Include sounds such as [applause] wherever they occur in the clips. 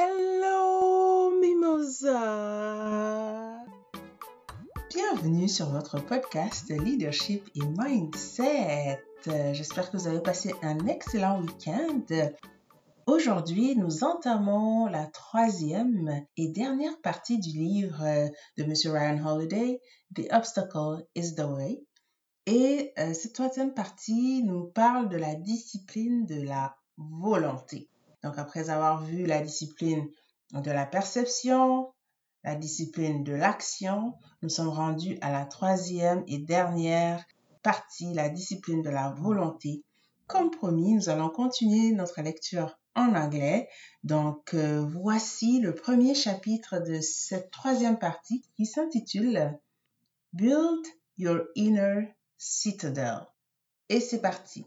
Hello Mimosa Bienvenue sur votre podcast Leadership et Mindset. J'espère que vous avez passé un excellent week-end. Aujourd'hui, nous entamons la troisième et dernière partie du livre de M. Ryan Holiday, The Obstacle is the Way. Et euh, cette troisième partie nous parle de la discipline de la volonté. Donc, après avoir vu la discipline de la perception, la discipline de l'action, nous sommes rendus à la troisième et dernière partie, la discipline de la volonté. Comme promis, nous allons continuer notre lecture en anglais. Donc, euh, voici le premier chapitre de cette troisième partie qui s'intitule Build Your Inner Citadel. Et c'est parti.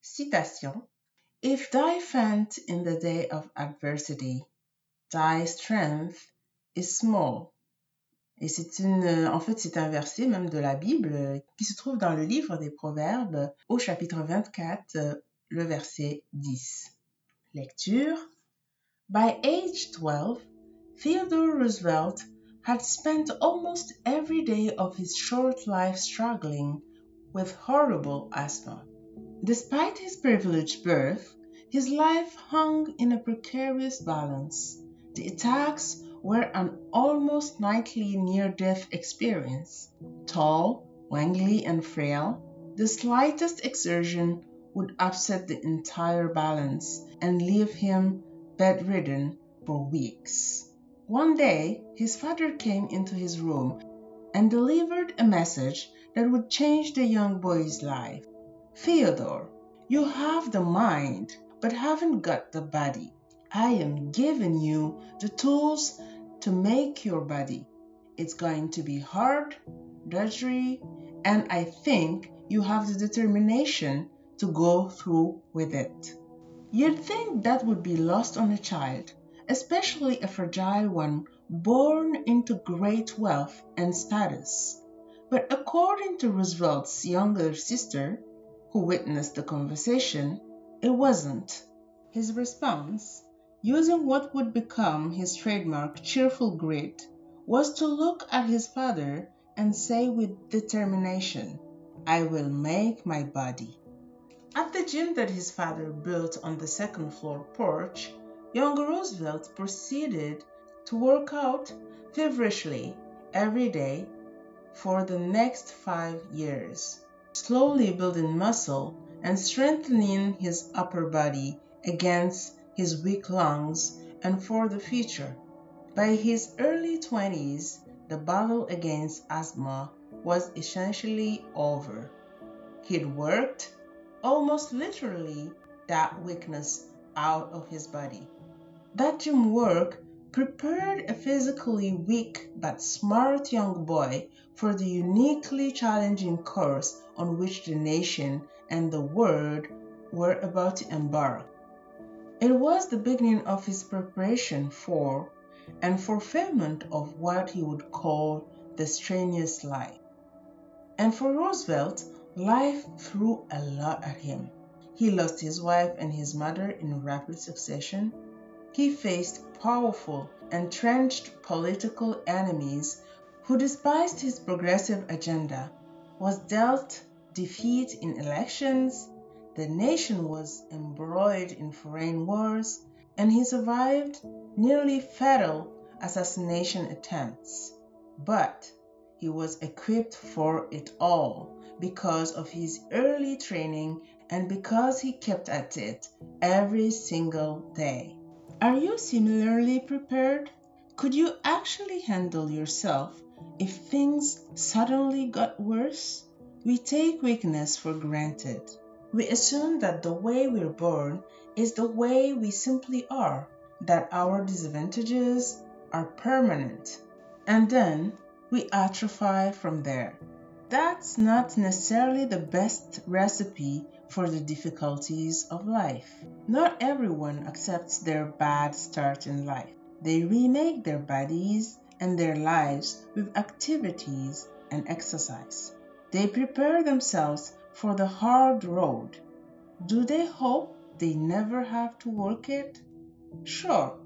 Citation. If thy faint in the day of adversity, thy strength is small. Et c'est une, en fait, c'est un verset même de la Bible qui se trouve dans le livre des Proverbes au chapitre 24, euh, le verset 10. Lecture. By age 12, Theodore Roosevelt had spent almost every day of his short life struggling with horrible asthma. Despite his privileged birth, his life hung in a precarious balance. The attacks were an almost nightly near death experience. Tall, wangly, and frail, the slightest exertion would upset the entire balance and leave him bedridden for weeks. One day, his father came into his room and delivered a message that would change the young boy's life. Theodore, you have the mind, but haven't got the body. I am giving you the tools to make your body. It's going to be hard, drudgery, and I think you have the determination to go through with it. You'd think that would be lost on a child, especially a fragile one born into great wealth and status. But according to Roosevelt's younger sister, who witnessed the conversation, it wasn't. His response, using what would become his trademark cheerful grit, was to look at his father and say with determination, I will make my body. At the gym that his father built on the second floor porch, young Roosevelt proceeded to work out feverishly every day for the next five years, slowly building muscle and strengthening his upper body against his weak lungs and for the future. By his early 20s, the battle against asthma was essentially over. He'd worked, almost literally, that weakness out of his body. That gym work prepared a physically weak but smart young boy for the uniquely challenging course on which the nation and the world were about to embark. It was the beginning of his preparation for and fulfillment of what he would call the strenuous life. And for Roosevelt, life threw a lot at him. He lost his wife and his mother in rapid succession. He faced powerful, entrenched political enemies who despised his progressive agenda, was dealt defeat in elections, the nation was embroiled in foreign wars, and he survived nearly fatal assassination attempts. But he was equipped for it all because of his early training and because he kept at it every single day. Are you similarly prepared? Could you actually handle yourself if things suddenly got worse? We take weakness for granted. We assume that the way we're born is the way we simply are, that our disadvantages are permanent, and then we atrophy from there. That's not necessarily the best recipe for the difficulties of life. Not everyone accepts their bad start in life. They remake their bodies and their lives with activities and exercise. They prepare themselves for the hard road. Do they hope they never have to work it? Sure,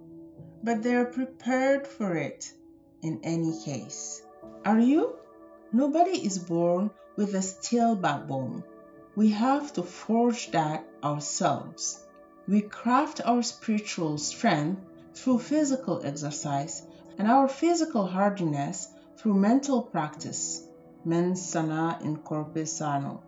but they are prepared for it in any case. Are you? Nobody is born with a steel backbone. We have to forge that ourselves. We craft our spiritual strength through physical exercise and our physical hardiness through mental practice. Mens sana in corpore sano.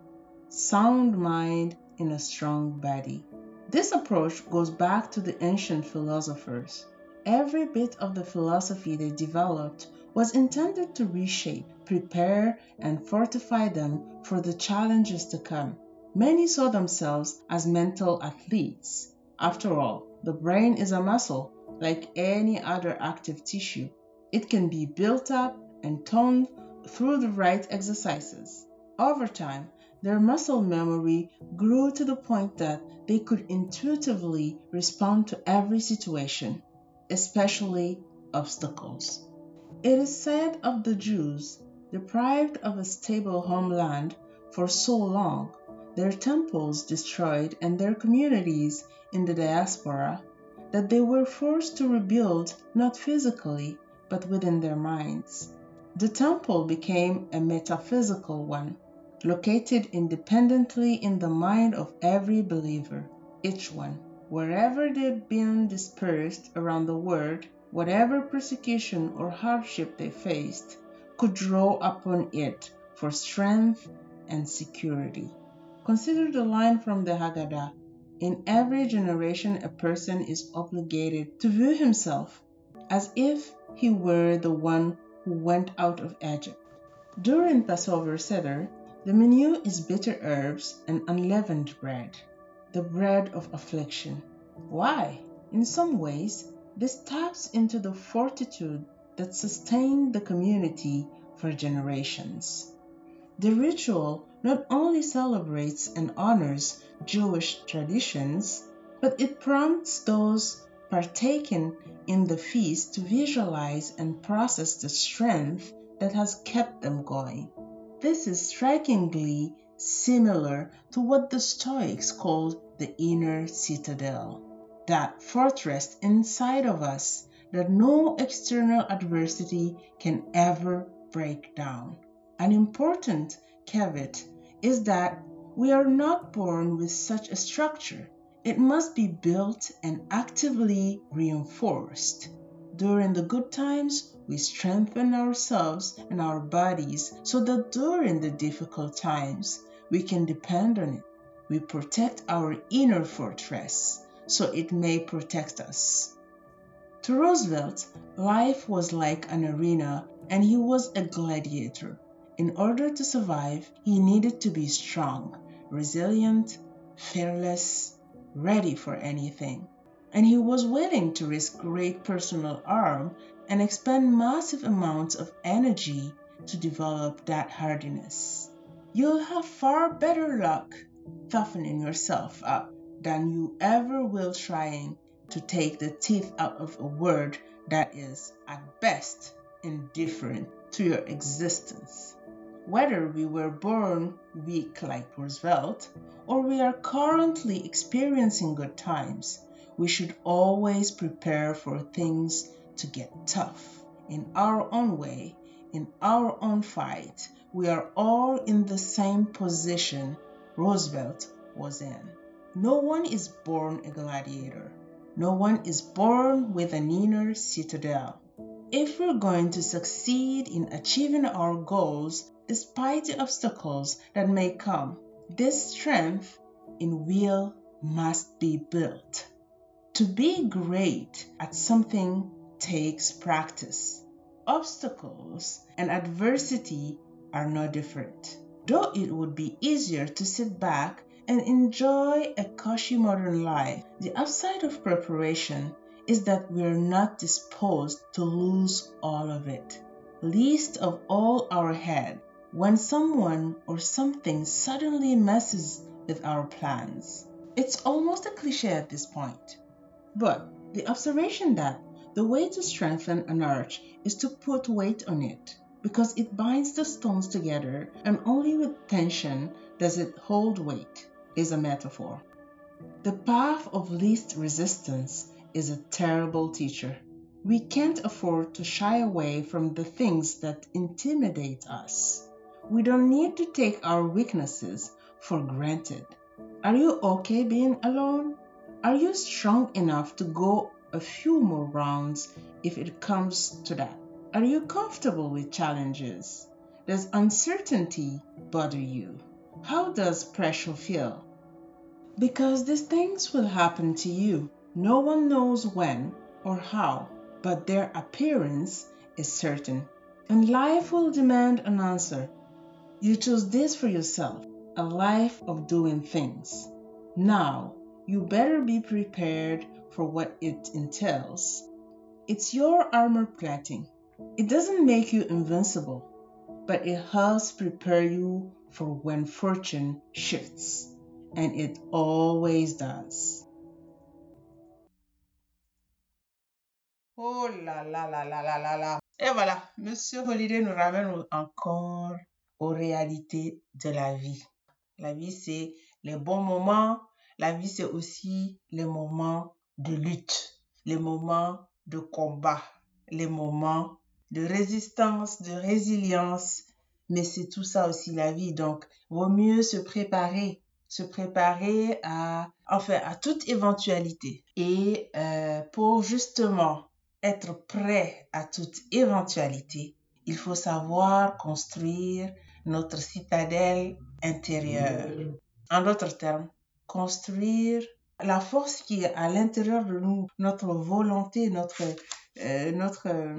Sound mind in a strong body. This approach goes back to the ancient philosophers. Every bit of the philosophy they developed was intended to reshape, prepare, and fortify them for the challenges to come. Many saw themselves as mental athletes. After all, the brain is a muscle like any other active tissue. It can be built up and toned through the right exercises. Over time, their muscle memory grew to the point that they could intuitively respond to every situation, especially obstacles. It is said of the Jews, deprived of a stable homeland for so long, their temples destroyed, and their communities in the diaspora, that they were forced to rebuild not physically, but within their minds. The temple became a metaphysical one located independently in the mind of every believer, each one. Wherever they'd been dispersed around the world, whatever persecution or hardship they faced, could draw upon it for strength and security. Consider the line from the Haggadah In every generation, a person is obligated to view himself as if he were the one who went out of Egypt. During Passover Seder, the menu is bitter herbs and unleavened bread, the bread of affliction. Why? In some ways, this taps into the fortitude that sustained the community for generations. The ritual not only celebrates and honors Jewish traditions, but it prompts those partaking in the feast to visualize and process the strength that has kept them going. This is strikingly similar to what the Stoics called the inner citadel, that fortress inside of us that no external adversity can ever break down. An important caveat is that we are not born with such a structure. It must be built and actively reinforced. During the good times, we strengthen ourselves and our bodies so that during the difficult times, we can depend on it. We protect our inner fortress so it may protect us. To Roosevelt, life was like an arena and he was a gladiator. In order to survive, he needed to be strong, resilient, fearless, ready for anything and he was willing to risk great personal harm and expend massive amounts of energy to develop that hardiness. You'll have far better luck toughening yourself up than you ever will trying to take the teeth out of a word that is, at best, indifferent to your existence. Whether we were born weak like Roosevelt or we are currently experiencing good times, we should always prepare for things to get tough. In our own way, in our own fight, we are all in the same position Roosevelt was in. No one is born a gladiator. No one is born with an inner citadel. If we're going to succeed in achieving our goals despite the obstacles that may come, this strength in will must be built. To be great at something takes practice. Obstacles and adversity are no different. Though it would be easier to sit back and enjoy a cushy modern life, the upside of preparation is that we are not disposed to lose all of it. Least of all our head when someone or something suddenly messes with our plans. It's almost a cliche at this point. But the observation that the way to strengthen an arch is to put weight on it because it binds the stones together and only with tension does it hold weight is a metaphor. The path of least resistance is a terrible teacher. We can't afford to shy away from the things that intimidate us. We don't need to take our weaknesses for granted. Are you okay being alone? Are you strong enough to go a few more rounds if it comes to that? Are you comfortable with challenges? Does uncertainty bother you? How does pressure feel? Because these things will happen to you. No one knows when or how, but their appearance is certain. And life will demand an answer. You choose this for yourself a life of doing things. Now, you better be prepared for what it entails. It's your armor plating. It doesn't make you invincible, but it helps prepare you for when fortune shifts, and it always does. Oh là là là là là là là. Et eh, voilà, Monsieur Holiday nous ramène encore aux réalités de la vie. La vie, c'est les bons moments. La vie, c'est aussi les moments de lutte, les moments de combat, les moments de résistance, de résilience. Mais c'est tout ça aussi la vie. Donc, vaut mieux se préparer, se préparer à, enfin, à toute éventualité. Et euh, pour justement être prêt à toute éventualité, il faut savoir construire notre citadelle intérieure. En d'autres termes, construire la force qui est à l'intérieur de nous, notre volonté, notre, euh, notre, euh,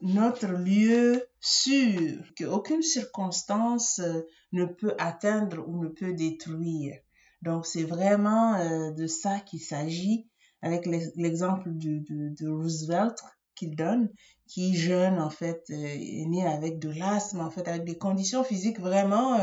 notre lieu sûr qu'aucune circonstance euh, ne peut atteindre ou ne peut détruire. Donc c'est vraiment de ça qu'il s'agit avec l'exemple de, de, Roosevelt qu'il donne, qui jeune en fait est né avec de l'asthme, en fait avec des conditions physiques vraiment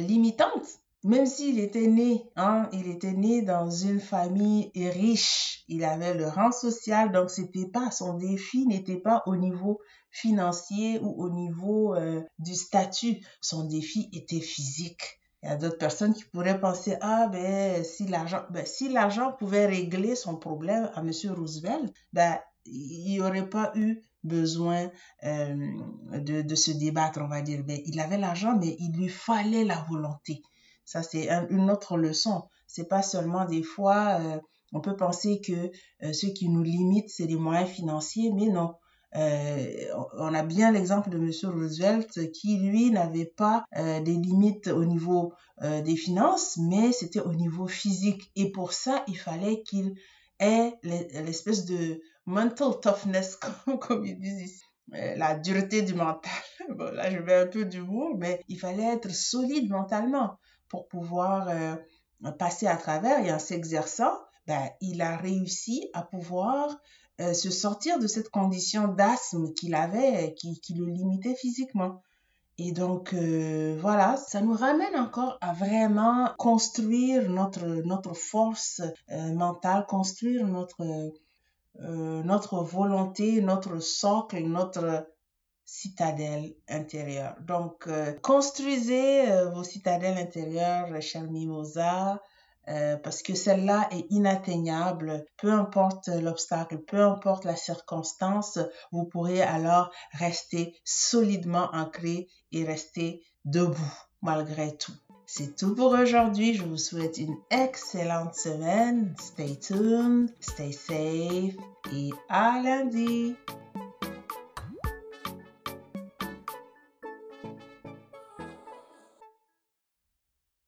limitantes. Même s'il était né, hein, il était né dans une famille riche, il avait le rang social, donc c'était pas son défi n'était pas au niveau financier ou au niveau euh, du statut, son défi était physique. Il y a d'autres personnes qui pourraient penser ah ben si l'argent ben, si l'argent pouvait régler son problème à monsieur Roosevelt, ben il n'y aurait pas eu besoin euh, de, de se débattre, on va dire. Ben, il avait l'argent, mais il lui fallait la volonté. Ça, c'est une autre leçon. C'est pas seulement des fois, euh, on peut penser que euh, ce qui nous limite, c'est les moyens financiers, mais non. On a bien l'exemple de M. Roosevelt qui, lui, n'avait pas des limites au niveau des finances, mais c'était au niveau physique. Et pour ça, il fallait qu'il ait l'espèce de mental toughness, [laughs] comme, ils disent ici la dureté du mental. [laughs] Bon, là, je mets un peu d'humour, mais il fallait être solide mentalement pour pouvoir euh, passer à travers et en s'exerçant, ben, il a réussi à pouvoir euh, se sortir de cette condition d'asthme qu'il avait, qui, qui, le limitait physiquement. Et donc, euh, voilà, ça nous ramène encore à vraiment construire notre, notre force mentale, construire notre, notre volonté, notre socle, notre citadelle intérieure. Donc, euh, construisez euh, vos citadelles intérieures, chère Mimosa, euh, parce que celle-là est inatteignable. Peu importe l'obstacle, peu importe la circonstance, vous pourrez alors rester solidement ancré et rester debout malgré tout. C'est tout pour aujourd'hui. Je vous souhaite une excellente semaine. Stay tuned, stay safe et à lundi.